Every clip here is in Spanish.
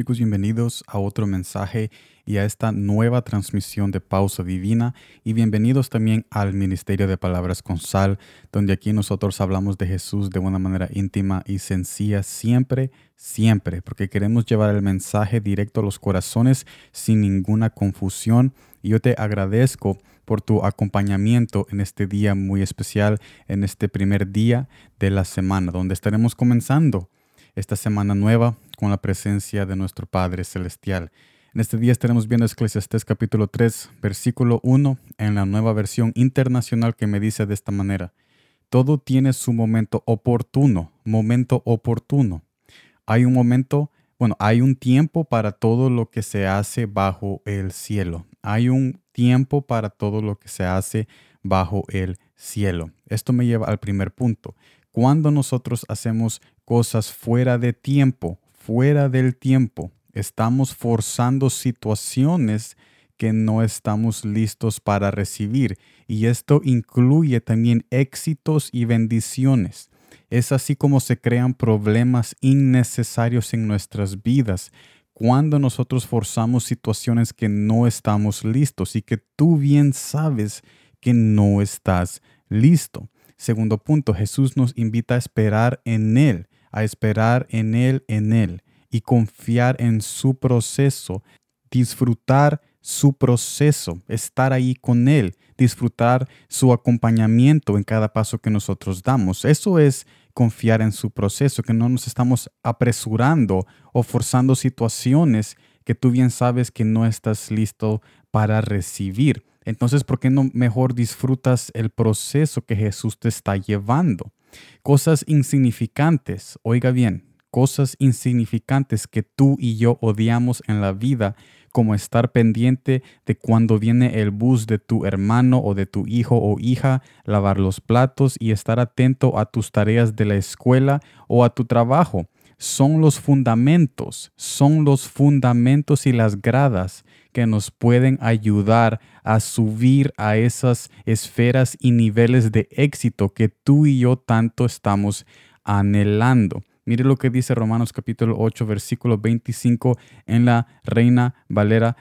chicos, bienvenidos a otro mensaje y a esta nueva transmisión de Pausa Divina. Y bienvenidos también al Ministerio de Palabras con Sal, donde aquí nosotros hablamos de Jesús de una manera íntima y sencilla siempre, siempre, porque queremos llevar el mensaje directo a los corazones sin ninguna confusión. Y yo te agradezco por tu acompañamiento en este día muy especial, en este primer día de la semana, donde estaremos comenzando esta semana nueva con la presencia de nuestro Padre Celestial. En este día estaremos viendo Eclesiastés capítulo 3, versículo 1, en la nueva versión internacional que me dice de esta manera. Todo tiene su momento oportuno, momento oportuno. Hay un momento, bueno, hay un tiempo para todo lo que se hace bajo el cielo. Hay un tiempo para todo lo que se hace bajo el cielo. Esto me lleva al primer punto. Cuando nosotros hacemos cosas fuera de tiempo, fuera del tiempo, estamos forzando situaciones que no estamos listos para recibir. Y esto incluye también éxitos y bendiciones. Es así como se crean problemas innecesarios en nuestras vidas cuando nosotros forzamos situaciones que no estamos listos y que tú bien sabes que no estás listo. Segundo punto, Jesús nos invita a esperar en Él a esperar en Él, en Él, y confiar en su proceso, disfrutar su proceso, estar ahí con Él, disfrutar su acompañamiento en cada paso que nosotros damos. Eso es confiar en su proceso, que no nos estamos apresurando o forzando situaciones que tú bien sabes que no estás listo para recibir. Entonces, ¿por qué no mejor disfrutas el proceso que Jesús te está llevando? Cosas insignificantes, oiga bien, cosas insignificantes que tú y yo odiamos en la vida, como estar pendiente de cuando viene el bus de tu hermano o de tu hijo o hija, lavar los platos y estar atento a tus tareas de la escuela o a tu trabajo. Son los fundamentos, son los fundamentos y las gradas que nos pueden ayudar a subir a esas esferas y niveles de éxito que tú y yo tanto estamos anhelando. Mire lo que dice Romanos capítulo 8, versículo 25 en la Reina Valera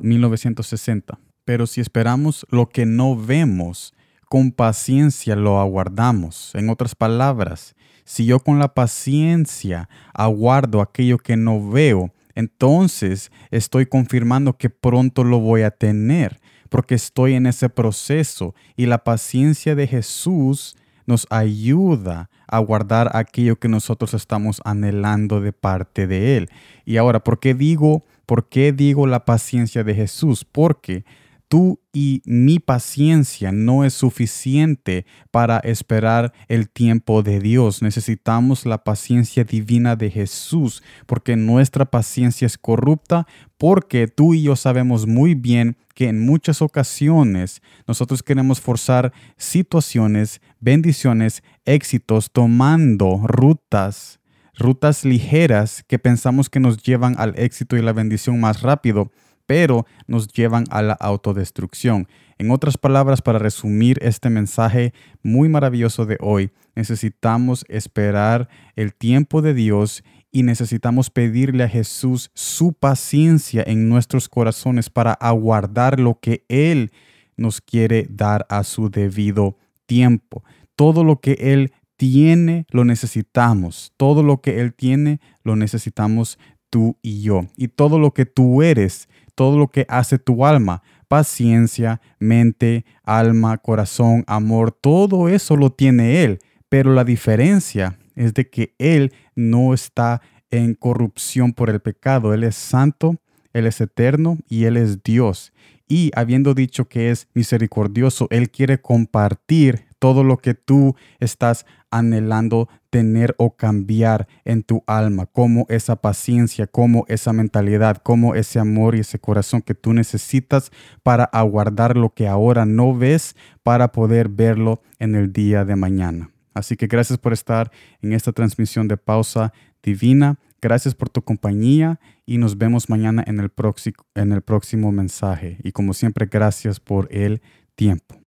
1960. Ah, Pero si esperamos lo que no vemos, con paciencia lo aguardamos. En otras palabras, si yo con la paciencia aguardo aquello que no veo, entonces estoy confirmando que pronto lo voy a tener, porque estoy en ese proceso y la paciencia de Jesús nos ayuda a guardar aquello que nosotros estamos anhelando de parte de Él. Y ahora, ¿por qué digo, por qué digo la paciencia de Jesús? Porque tú y mi paciencia no es suficiente para esperar el tiempo de Dios. Necesitamos la paciencia divina de Jesús, porque nuestra paciencia es corrupta, porque tú y yo sabemos muy bien que en muchas ocasiones nosotros queremos forzar situaciones, bendiciones, éxitos, tomando rutas, rutas ligeras que pensamos que nos llevan al éxito y la bendición más rápido pero nos llevan a la autodestrucción. En otras palabras, para resumir este mensaje muy maravilloso de hoy, necesitamos esperar el tiempo de Dios y necesitamos pedirle a Jesús su paciencia en nuestros corazones para aguardar lo que Él nos quiere dar a su debido tiempo. Todo lo que Él tiene, lo necesitamos. Todo lo que Él tiene, lo necesitamos tú y yo. Y todo lo que tú eres, todo lo que hace tu alma, paciencia, mente, alma, corazón, amor, todo eso lo tiene Él. Pero la diferencia es de que Él no está en corrupción por el pecado. Él es santo, Él es eterno y Él es Dios. Y habiendo dicho que es misericordioso, Él quiere compartir todo lo que tú estás anhelando tener o cambiar en tu alma, como esa paciencia, como esa mentalidad, como ese amor y ese corazón que tú necesitas para aguardar lo que ahora no ves para poder verlo en el día de mañana. Así que gracias por estar en esta transmisión de pausa divina. Gracias por tu compañía y nos vemos mañana en el, próximo, en el próximo mensaje. Y como siempre, gracias por el tiempo.